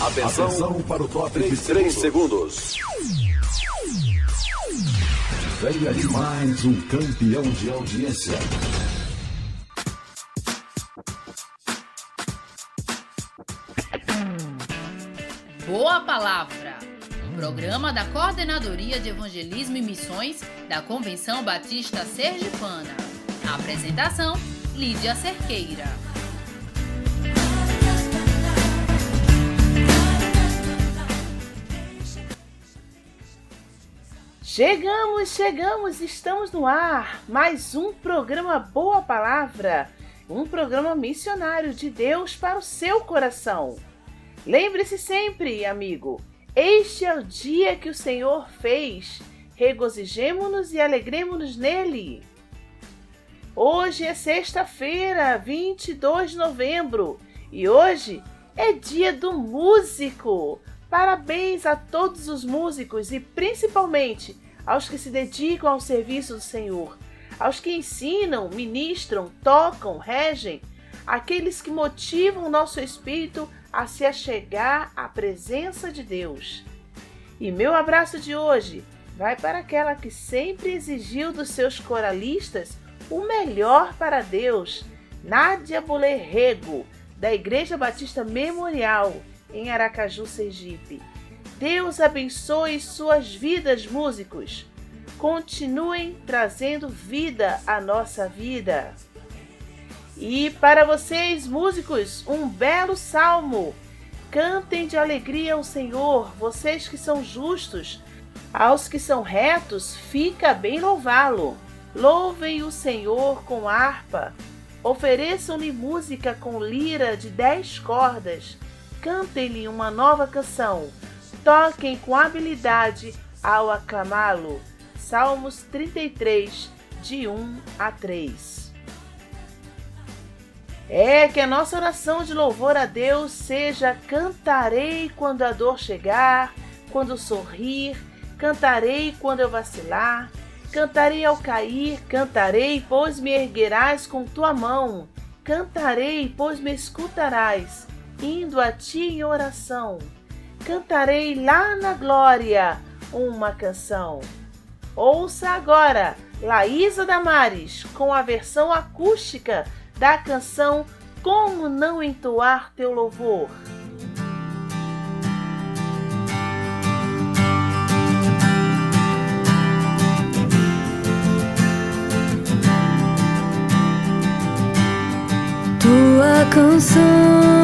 Atenção, Atenção para o top de 3 segundos. Venha de mais um campeão de audiência. Boa Palavra. Programa da Coordenadoria de Evangelismo e Missões da Convenção Batista Sergipana. apresentação: Lídia Cerqueira. Chegamos, chegamos, estamos no ar. Mais um programa Boa Palavra, um programa missionário de Deus para o seu coração. Lembre-se sempre, amigo, este é o dia que o Senhor fez. Regozijemo-nos e alegremos-nos nele. Hoje é sexta-feira, 22 de novembro, e hoje é dia do músico. Parabéns a todos os músicos e principalmente aos que se dedicam ao serviço do Senhor, aos que ensinam, ministram, tocam, regem, aqueles que motivam nosso espírito a se achegar à presença de Deus. E meu abraço de hoje vai para aquela que sempre exigiu dos seus coralistas o melhor para Deus, Nádia Bolerrego, da Igreja Batista Memorial, em Aracaju, Sergipe. Deus abençoe suas vidas, músicos. Continuem trazendo vida à nossa vida. E para vocês, músicos, um belo salmo. Cantem de alegria ao Senhor, vocês que são justos. Aos que são retos, fica bem louvá-lo. Louvem o Senhor com harpa. Ofereçam-lhe música com lira de dez cordas. Cantem-lhe uma nova canção toquem com habilidade ao aclamá-lo. Salmos 33, de 1 a 3. É que a nossa oração de louvor a Deus seja: cantarei quando a dor chegar, quando sorrir, cantarei quando eu vacilar, cantarei ao cair, cantarei, pois me erguerás com tua mão, cantarei, pois me escutarás, indo a ti em oração cantarei lá na glória uma canção. Ouça agora Laísa Damares com a versão acústica da canção Como Não Entoar Teu Louvor. Tua canção,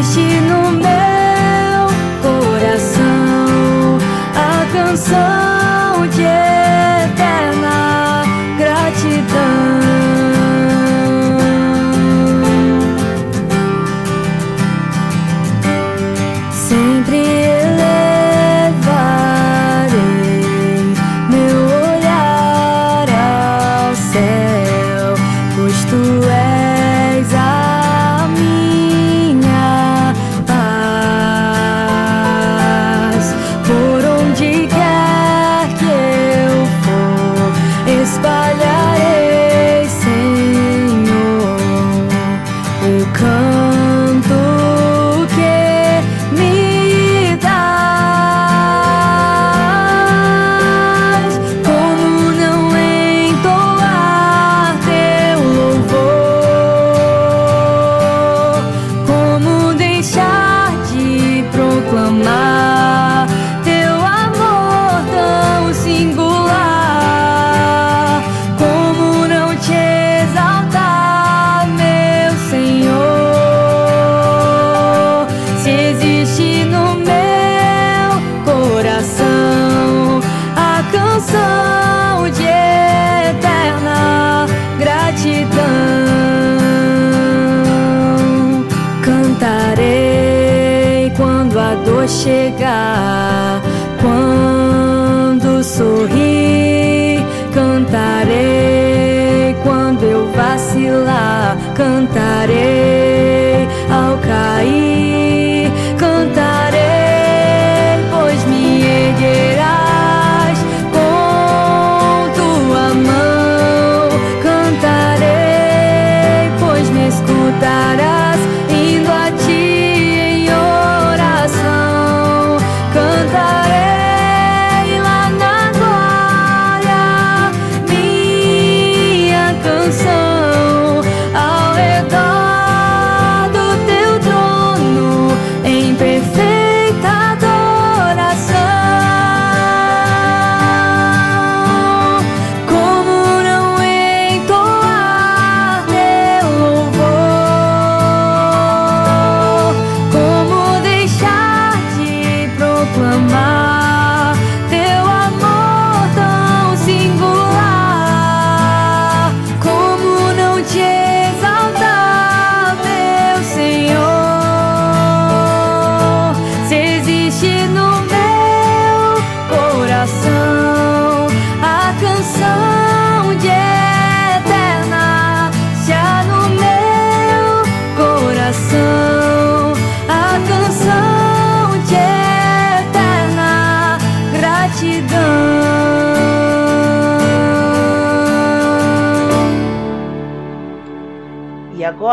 onde quer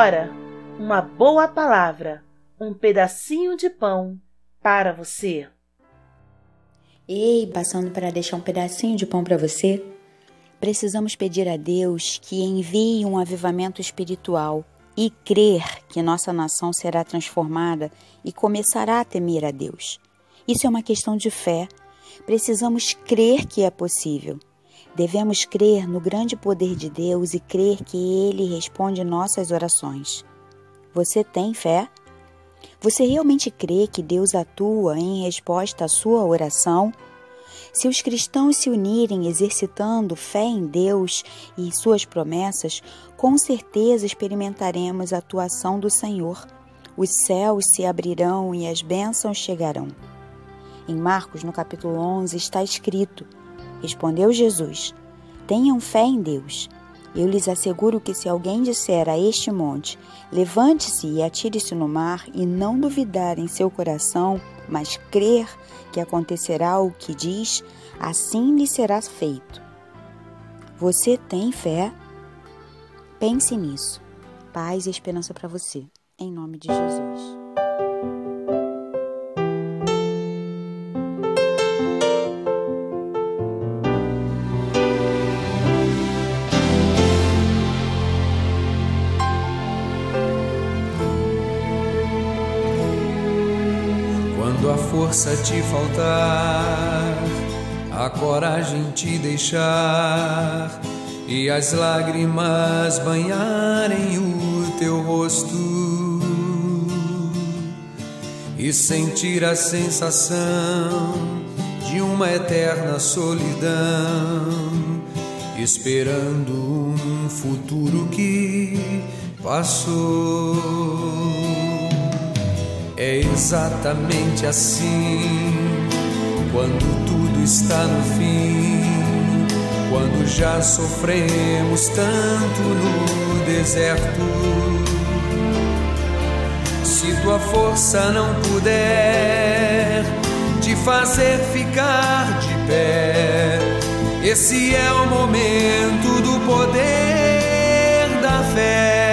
Agora, uma boa palavra, um pedacinho de pão para você. Ei, passando para deixar um pedacinho de pão para você. Precisamos pedir a Deus que envie um avivamento espiritual e crer que nossa nação será transformada e começará a temer a Deus. Isso é uma questão de fé. Precisamos crer que é possível. Devemos crer no grande poder de Deus e crer que Ele responde nossas orações. Você tem fé? Você realmente crê que Deus atua em resposta à sua oração? Se os cristãos se unirem exercitando fé em Deus e suas promessas, com certeza experimentaremos a atuação do Senhor. Os céus se abrirão e as bênçãos chegarão. Em Marcos, no capítulo 11, está escrito: Respondeu Jesus: Tenham fé em Deus. Eu lhes asseguro que se alguém disser a este monte: Levante-se e atire-se no mar, e não duvidar em seu coração, mas crer que acontecerá o que diz, assim lhe será feito. Você tem fé? Pense nisso. Paz e esperança para você. Em nome de Jesus. Força te faltar, a coragem te deixar e as lágrimas banharem o teu rosto. E sentir a sensação de uma eterna solidão, esperando um futuro que passou. É exatamente assim quando tudo está no fim, quando já sofremos tanto no deserto. Se tua força não puder te fazer ficar de pé, esse é o momento do poder da fé.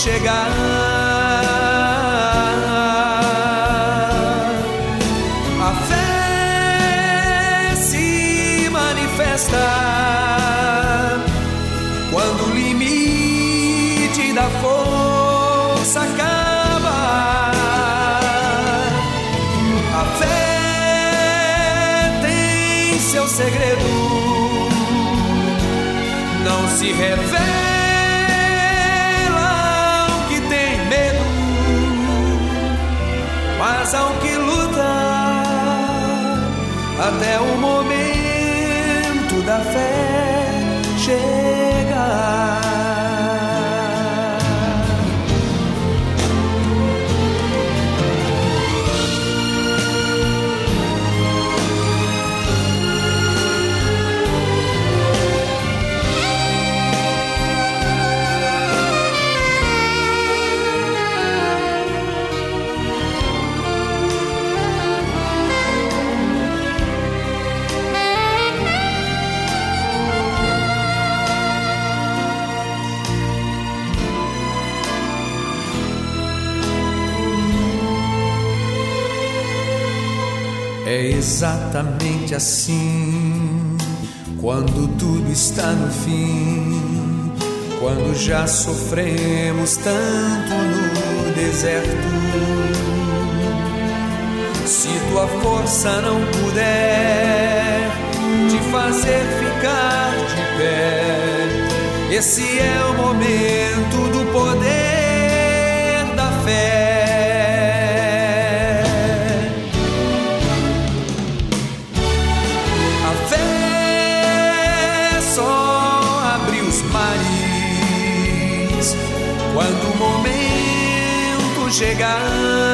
Chegar. A fé se manifesta quando o limite da força acaba. A fé tem seu segredo, não se revela exatamente assim quando tudo está no fim, quando já sofremos tanto no deserto. Se tua força não puder te fazer ficar de pé, esse é o momento do poder chegar.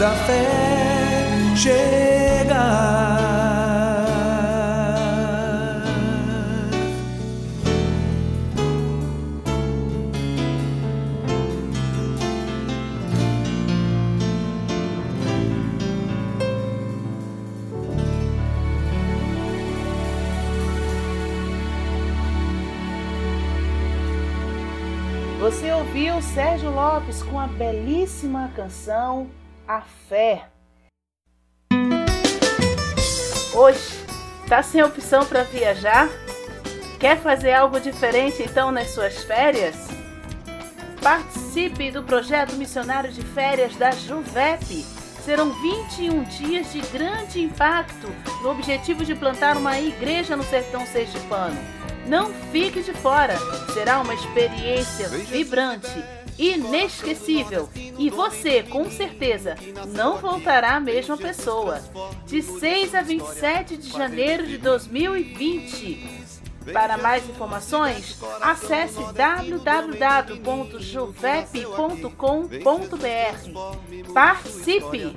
Da fé chegar. Você ouviu Sérgio Lopes com a belíssima canção A Fé. Hoje, tá sem opção para viajar? Quer fazer algo diferente então nas suas férias? Participe do projeto missionário de férias da Juvep. Serão 21 dias de grande impacto no objetivo de plantar uma igreja no sertão sergipano. Não fique de fora, será uma experiência vibrante, inesquecível e você, com certeza, não voltará a mesma pessoa. De 6 a 27 de janeiro de 2020. Para mais informações, acesse www.juvep.com.br. Participe!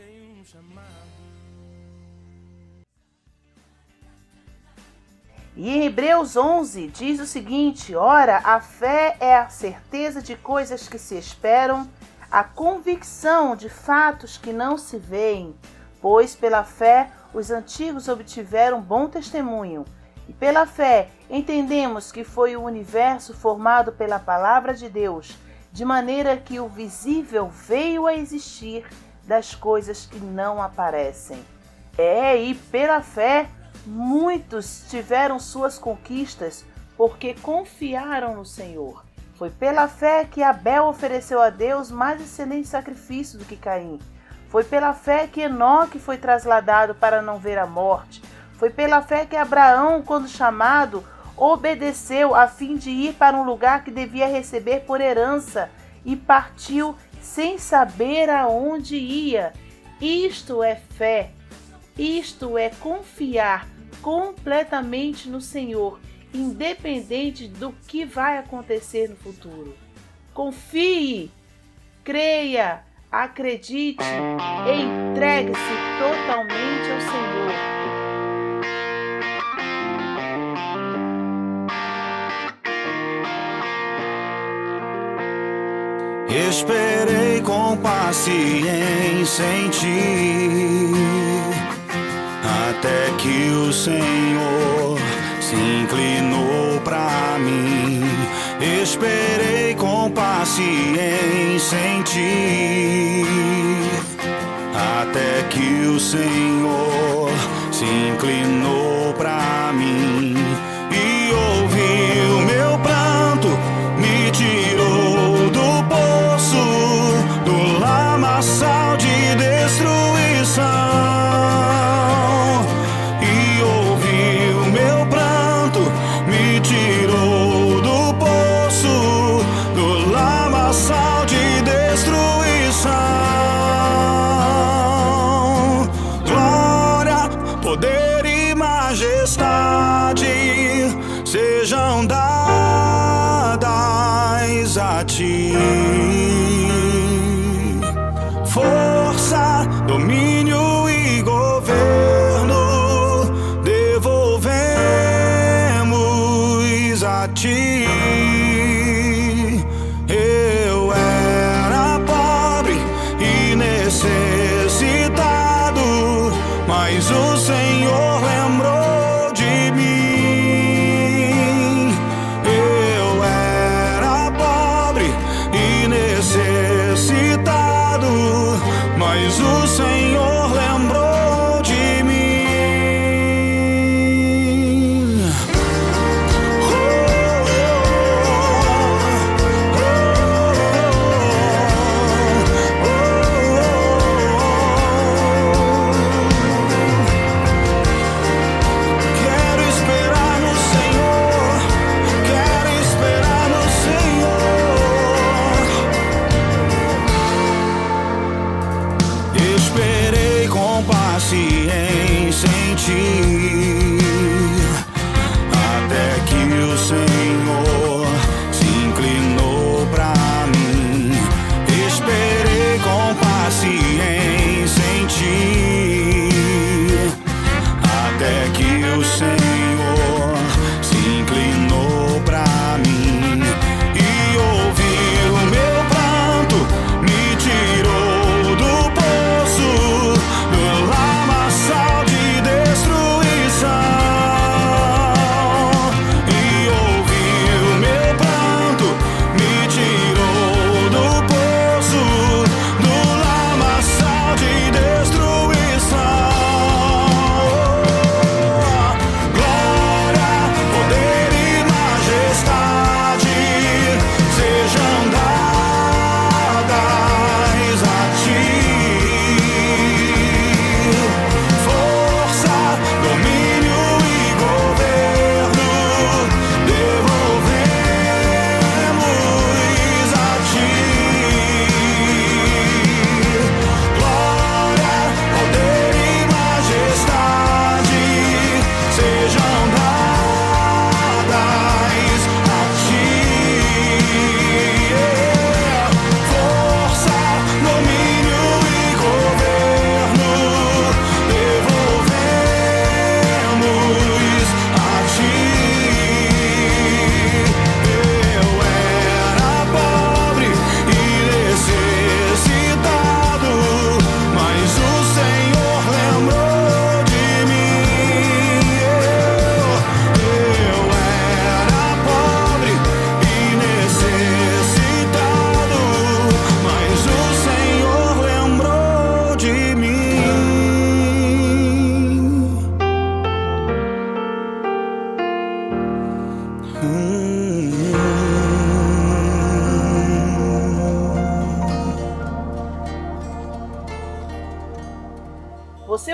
E em Hebreus 11 diz o seguinte: Ora, a fé é a certeza de coisas que se esperam, a convicção de fatos que não se veem, pois pela fé os antigos obtiveram bom testemunho. E pela fé entendemos que foi o universo formado pela palavra de Deus, de maneira que o visível veio a existir das coisas que não aparecem. É, e pela fé muitos tiveram suas conquistas, porque confiaram no Senhor. Foi pela fé que Abel ofereceu a Deus mais excelente sacrifício do que Caim. Foi pela fé que Enoque foi trasladado para não ver a morte. Foi pela fé que Abraão, quando chamado, obedeceu a fim de ir para um lugar que devia receber por herança e partiu sem saber aonde ia. Isto é fé. Isto é confiar completamente no Senhor independente do que vai acontecer no futuro. Confie, creia, acredite, entregue-se totalmente ao Senhor. Esperei com paciência em ti, até que o Senhor se inclinou para mim. Esperei com paciência em ti, até que o Senhor se inclinou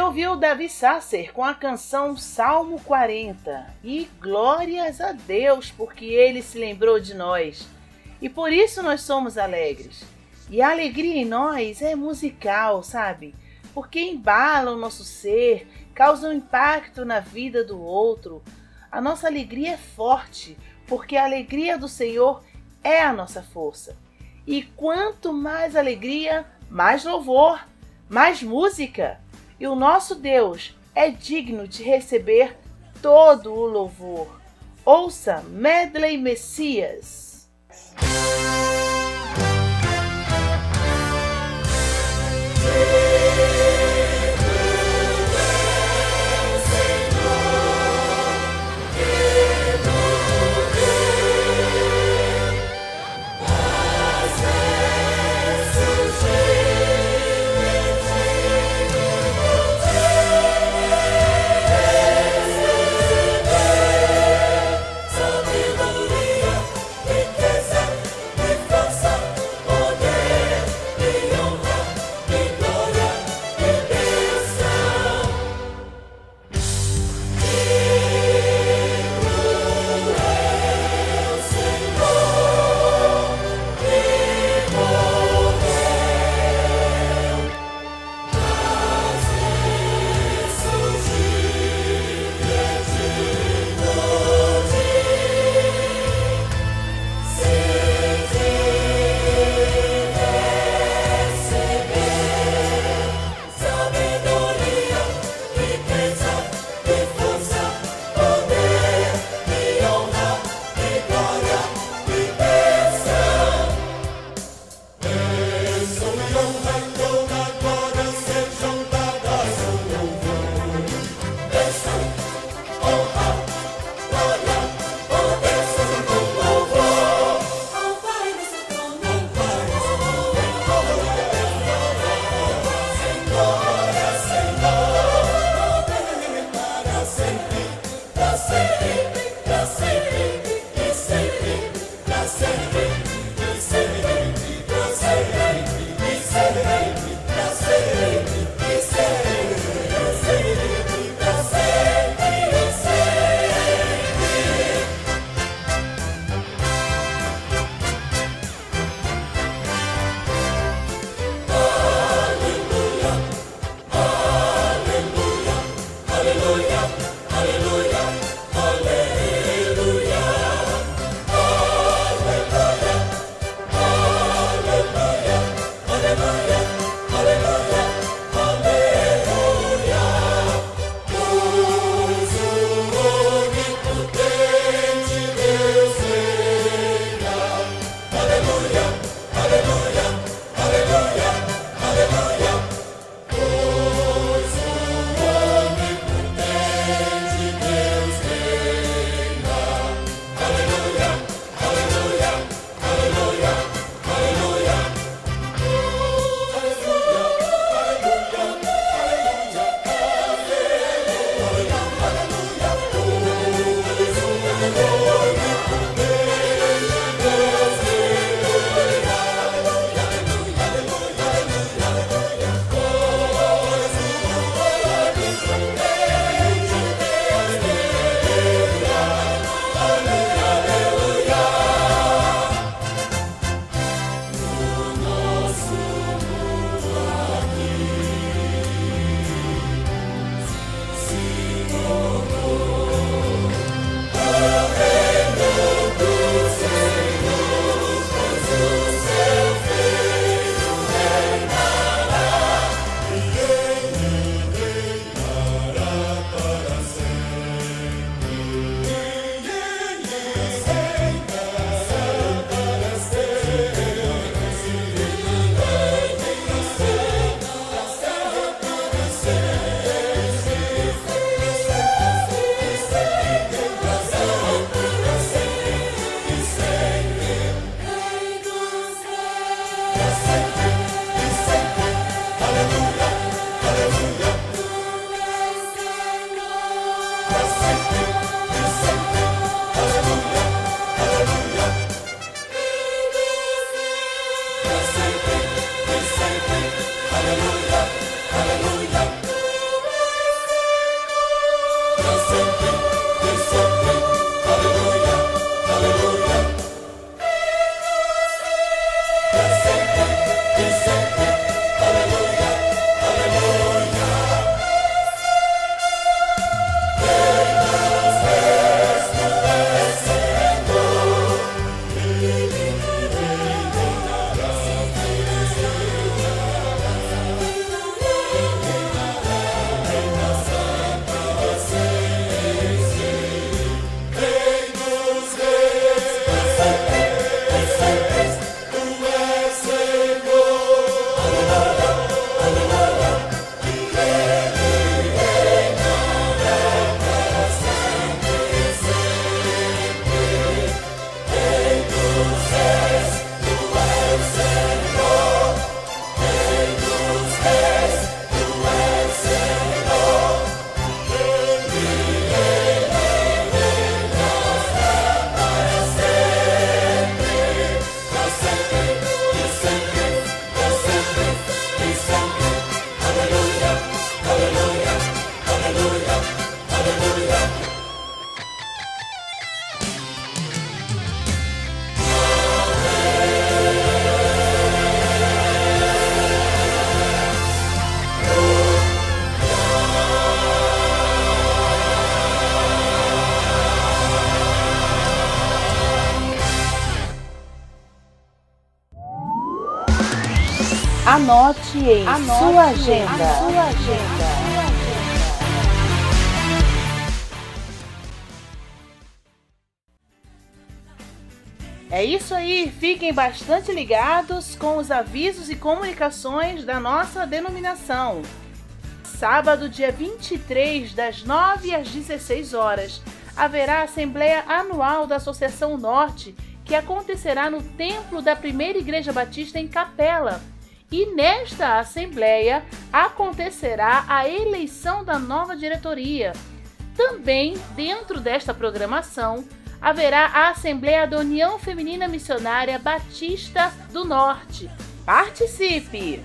ouviu Davi Sasser com a canção Salmo 40 e glórias a Deus porque ele se lembrou de nós e por isso nós somos alegres. E a alegria em nós é musical, sabe? Porque embala o nosso ser, causa um impacto na vida do outro. A nossa alegria é forte, porque a alegria do Senhor é a nossa força. E quanto mais alegria, mais louvor, mais música. E o nosso Deus é digno de receber todo o louvor. Ouça Medley Messias. Hallelujah. Hallelujah. Anote em Anote sua agenda. Sua agenda. É isso aí, fiquem bastante ligados com os avisos e comunicações da nossa denominação. Sábado, dia 23, das 9 às 16 horas, haverá a Assembleia Anual da Associação Norte, que acontecerá no Templo da Primeira Igreja Batista em Capela. E nesta Assembleia acontecerá a eleição da nova diretoria. Também, dentro desta programação, haverá a Assembleia da União Feminina Missionária Batista do Norte. Participe!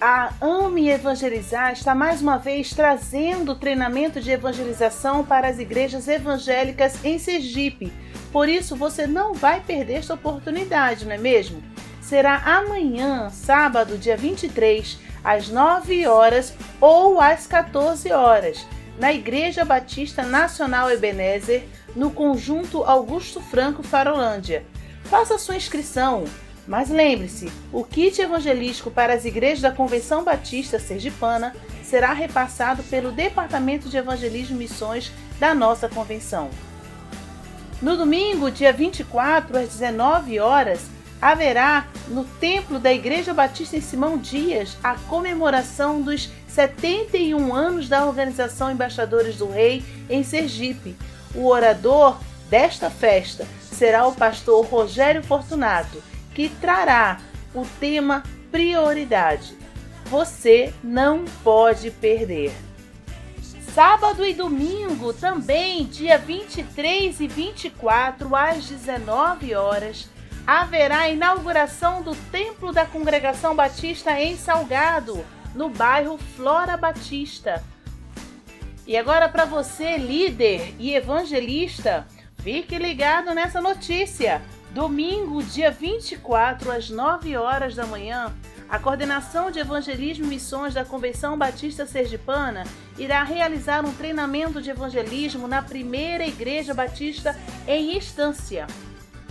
A AME Evangelizar está mais uma vez trazendo treinamento de evangelização para as igrejas evangélicas em Sergipe. Por isso você não vai perder esta oportunidade, não é mesmo? Será amanhã, sábado, dia 23, às 9 horas ou às 14 horas, na Igreja Batista Nacional Ebenezer, no conjunto Augusto Franco Farolândia. Faça sua inscrição. Mas lembre-se, o kit evangelístico para as igrejas da Convenção Batista Sergipana será repassado pelo Departamento de Evangelismo e Missões da nossa convenção. No domingo, dia 24, às 19 horas, haverá no templo da Igreja Batista em Simão Dias a comemoração dos 71 anos da Organização Embaixadores do Rei em Sergipe, o orador desta festa será o pastor Rogério Fortunato, que trará o tema Prioridade. Você não pode perder. Sábado e domingo, também, dia 23 e 24, às 19 horas, haverá inauguração do Templo da Congregação Batista em Salgado, no bairro Flora Batista e agora, para você, líder e evangelista, fique ligado nessa notícia. Domingo, dia 24, às 9 horas da manhã, a Coordenação de Evangelismo e Missões da Convenção Batista Sergipana irá realizar um treinamento de evangelismo na primeira Igreja Batista em Estância.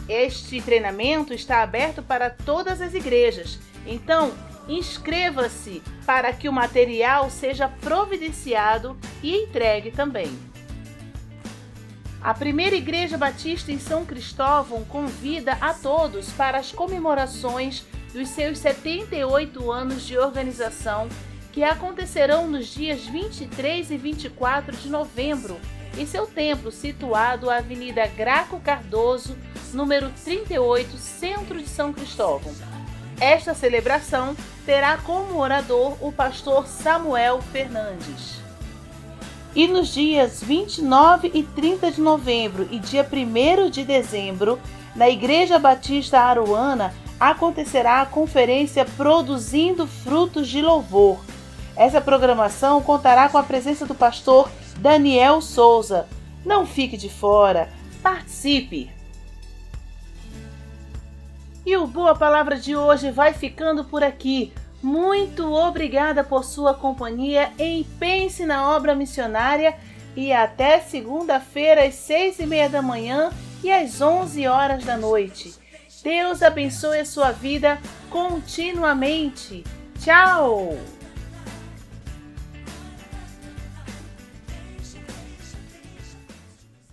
Este treinamento está aberto para todas as igrejas, então inscreva-se para que o material seja providenciado e entregue também. A primeira Igreja Batista em São Cristóvão convida a todos para as comemorações dos seus 78 anos de organização, que acontecerão nos dias 23 e 24 de novembro, em seu templo situado à Avenida Graco Cardoso, número 38, centro de São Cristóvão. Esta celebração terá como orador o pastor Samuel Fernandes. E nos dias 29 e 30 de novembro e dia 1 de dezembro, na Igreja Batista Aruana, acontecerá a conferência Produzindo Frutos de Louvor. Essa programação contará com a presença do pastor Daniel Souza. Não fique de fora, participe! E o Boa Palavra de hoje vai ficando por aqui. Muito obrigada por sua companhia em Pense na Obra Missionária e até segunda-feira às seis e meia da manhã e às onze horas da noite. Deus abençoe a sua vida continuamente. Tchau!